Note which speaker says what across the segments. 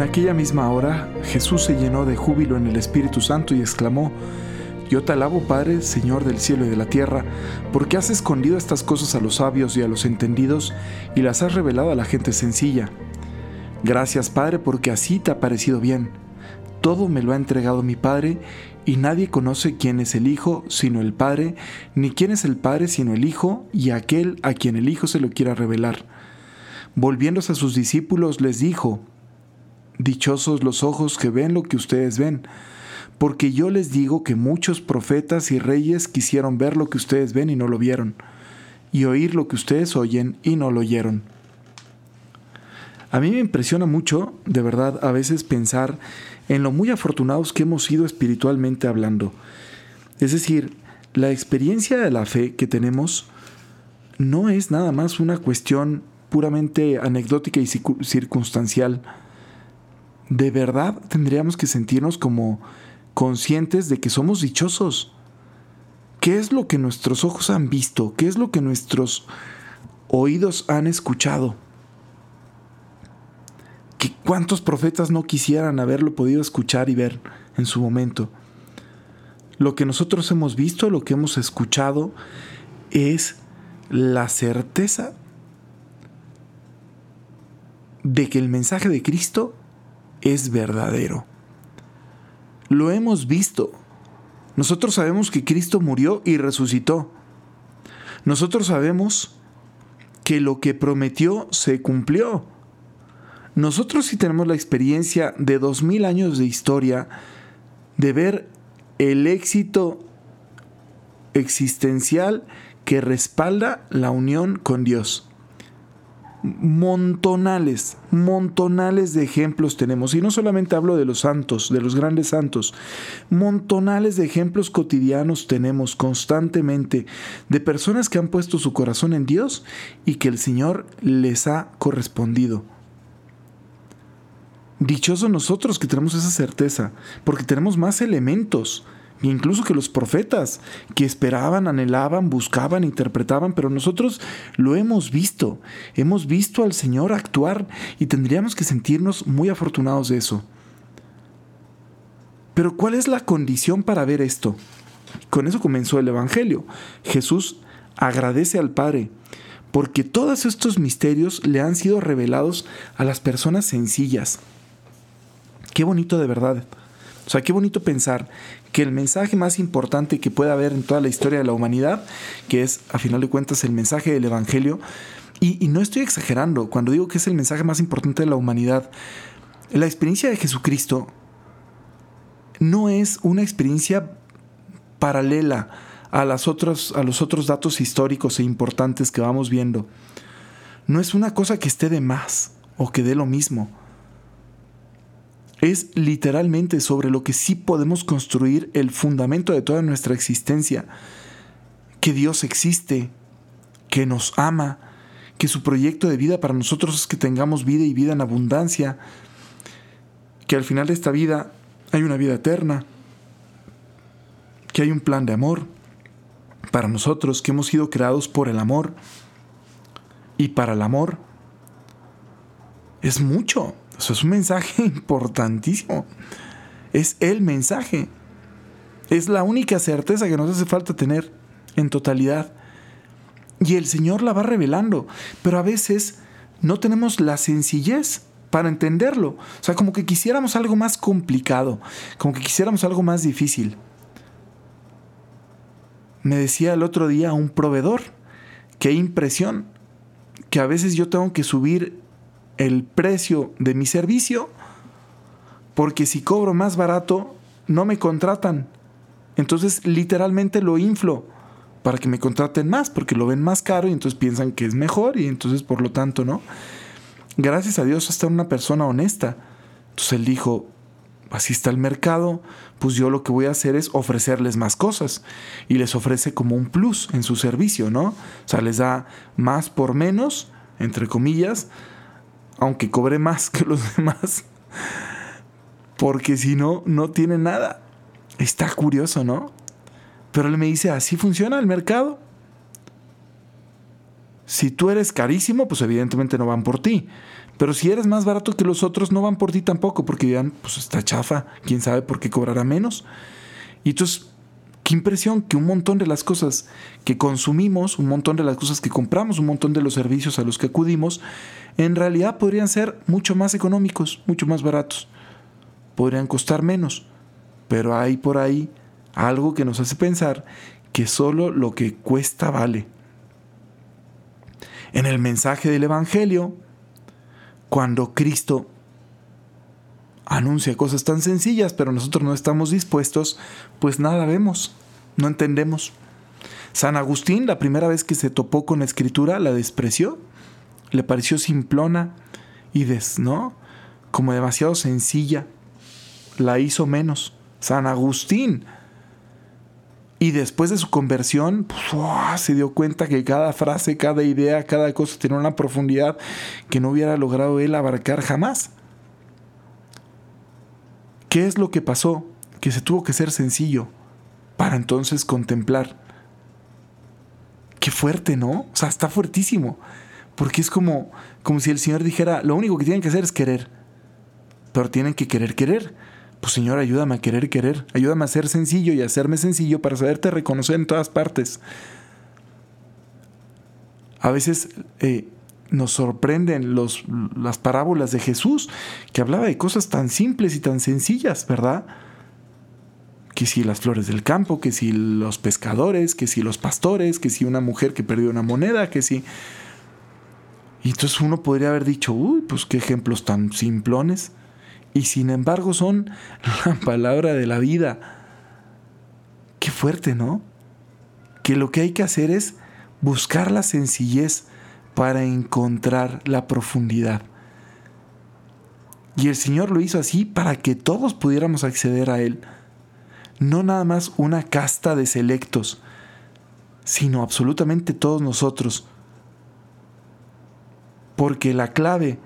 Speaker 1: aquella misma hora Jesús se llenó de júbilo en el Espíritu Santo y exclamó, Yo te alabo Padre, Señor del cielo y de la tierra, porque has escondido estas cosas a los sabios y a los entendidos y las has revelado a la gente sencilla. Gracias Padre porque así te ha parecido bien. Todo me lo ha entregado mi Padre y nadie conoce quién es el Hijo sino el Padre, ni quién es el Padre sino el Hijo y aquel a quien el Hijo se lo quiera revelar. Volviéndose a sus discípulos les dijo, Dichosos los ojos que ven lo que ustedes ven, porque yo les digo que muchos profetas y reyes quisieron ver lo que ustedes ven y no lo vieron, y oír lo que ustedes oyen y no lo oyeron. A mí me impresiona mucho, de verdad, a veces pensar en lo muy afortunados que hemos sido espiritualmente hablando. Es decir, la experiencia de la fe que tenemos no es nada más una cuestión puramente anecdótica y circunstancial, de verdad tendríamos que sentirnos como conscientes de que somos dichosos. ¿Qué es lo que nuestros ojos han visto? ¿Qué es lo que nuestros oídos han escuchado? ¿Que ¿Cuántos profetas no quisieran haberlo podido escuchar y ver en su momento? Lo que nosotros hemos visto, lo que hemos escuchado, es la certeza de que el mensaje de Cristo es verdadero. Lo hemos visto. Nosotros sabemos que Cristo murió y resucitó. Nosotros sabemos que lo que prometió se cumplió. Nosotros sí tenemos la experiencia de dos mil años de historia de ver el éxito existencial que respalda la unión con Dios montonales, montonales de ejemplos tenemos. Y no solamente hablo de los santos, de los grandes santos, montonales de ejemplos cotidianos tenemos constantemente de personas que han puesto su corazón en Dios y que el Señor les ha correspondido. Dichosos nosotros que tenemos esa certeza, porque tenemos más elementos incluso que los profetas, que esperaban, anhelaban, buscaban, interpretaban, pero nosotros lo hemos visto, hemos visto al Señor actuar y tendríamos que sentirnos muy afortunados de eso. Pero ¿cuál es la condición para ver esto? Con eso comenzó el Evangelio. Jesús agradece al Padre porque todos estos misterios le han sido revelados a las personas sencillas. Qué bonito de verdad. O sea, qué bonito pensar que el mensaje más importante que puede haber en toda la historia de la humanidad, que es a final de cuentas el mensaje del Evangelio, y, no estoy exagerando cuando digo que es el mensaje más importante de la humanidad, la experiencia de Jesucristo no es una experiencia paralela a, las otras, a los otros datos históricos e importantes que vamos viendo. No es una cosa que esté de más o que dé lo mismo es literalmente sobre lo que sí podemos construir el fundamento de toda nuestra existencia, que Dios existe, que nos ama, que su proyecto de vida para nosotros es que tengamos vida y vida en abundancia, que al final de esta vida hay una vida eterna, que hay un plan de amor para nosotros, que hemos sido creados por el amor y para el amor. Es mucho. Es un mensaje importantísimo. Es el mensaje. Es la única certeza que nos hace falta tener en totalidad. Y el Señor la va revelando. Pero a veces no tenemos la sencillez para entenderlo. O sea, como que quisiéramos algo más complicado, como que quisiéramos algo más difícil. Me decía el otro día un proveedor, qué impresión, que a veces yo tengo que subir el precio de mi servicio porque si cobro más barato no me contratan. Entonces literalmente lo inflo para que me contraten más porque lo ven más caro y entonces piensan que es mejor y entonces por lo tanto no. Gracias a Dios está una persona honesta. Entonces él dijo, así está el mercado, pues yo lo que voy a hacer es ofrecerles más cosas y les ofrece como un plus en su servicio, ¿no? O sea, les da más por menos, entre comillas, aunque cobre más que los demás, porque si no, no tiene nada. Está curioso, ¿no? Pero él me dice, así funciona el mercado. Si tú eres carísimo, pues evidentemente no van por ti. Pero si eres más barato que los otros, no van por ti tampoco, porque dirán, pues está chafa, quién sabe por qué cobrará menos. Y entonces, qué impresión que un montón de las cosas que consumimos, un montón de las cosas que compramos, un montón de los servicios a los que acudimos, en realidad podrían ser mucho más económicos, mucho más baratos. Podrían costar menos. Pero hay por ahí algo que nos hace pensar que solo lo que cuesta vale. En el mensaje del Evangelio, cuando Cristo anuncia cosas tan sencillas, pero nosotros no estamos dispuestos, pues nada vemos, no entendemos. San Agustín, la primera vez que se topó con la escritura, la despreció, le pareció simplona y des. Como demasiado sencilla, la hizo menos. San Agustín, y después de su conversión, pues, se dio cuenta que cada frase, cada idea, cada cosa tenía una profundidad que no hubiera logrado él abarcar jamás. ¿Qué es lo que pasó? Que se tuvo que ser sencillo para entonces contemplar. Qué fuerte, ¿no? O sea, está fuertísimo. Porque es como, como si el Señor dijera, lo único que tienen que hacer es querer. Pero tienen que querer querer pues Señor, ayúdame a querer querer, ayúdame a ser sencillo y a hacerme sencillo para saberte reconocer en todas partes. A veces eh, nos sorprenden los, las parábolas de Jesús, que hablaba de cosas tan simples y tan sencillas, ¿verdad? Que si las flores del campo, que si los pescadores, que si los pastores, que si una mujer que perdió una moneda, que si... Y entonces uno podría haber dicho, uy, pues qué ejemplos tan simplones y sin embargo son la palabra de la vida. Qué fuerte, ¿no? Que lo que hay que hacer es buscar la sencillez para encontrar la profundidad. Y el Señor lo hizo así para que todos pudiéramos acceder a Él. No nada más una casta de selectos, sino absolutamente todos nosotros. Porque la clave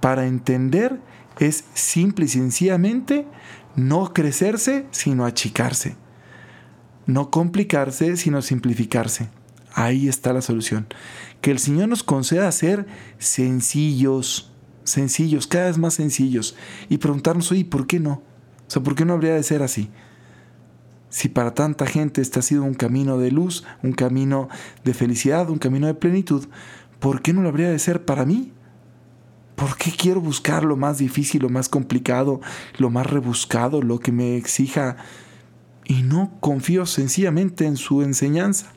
Speaker 1: para entender es simple y sencillamente no crecerse, sino achicarse. No complicarse, sino simplificarse. Ahí está la solución. Que el Señor nos conceda ser sencillos, sencillos, cada vez más sencillos. Y preguntarnos, oye, ¿por qué no? O sea, ¿por qué no habría de ser así? Si para tanta gente este ha sido un camino de luz, un camino de felicidad, un camino de plenitud, ¿por qué no lo habría de ser para mí? ¿Por qué quiero buscar lo más difícil, lo más complicado, lo más rebuscado, lo que me exija y no confío sencillamente en su enseñanza?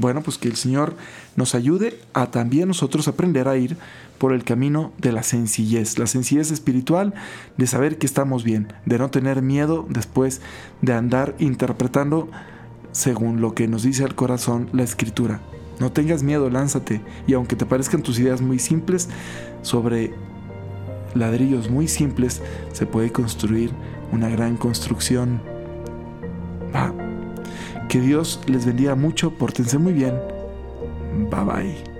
Speaker 1: Bueno, pues que el Señor nos ayude a también nosotros aprender a ir por el camino de la sencillez, la sencillez espiritual, de saber que estamos bien, de no tener miedo después de andar interpretando según lo que nos dice el corazón la escritura. No tengas miedo, lánzate. Y aunque te parezcan tus ideas muy simples, sobre ladrillos muy simples se puede construir una gran construcción. Va. Que Dios les bendiga mucho, pórtense muy bien. Bye bye.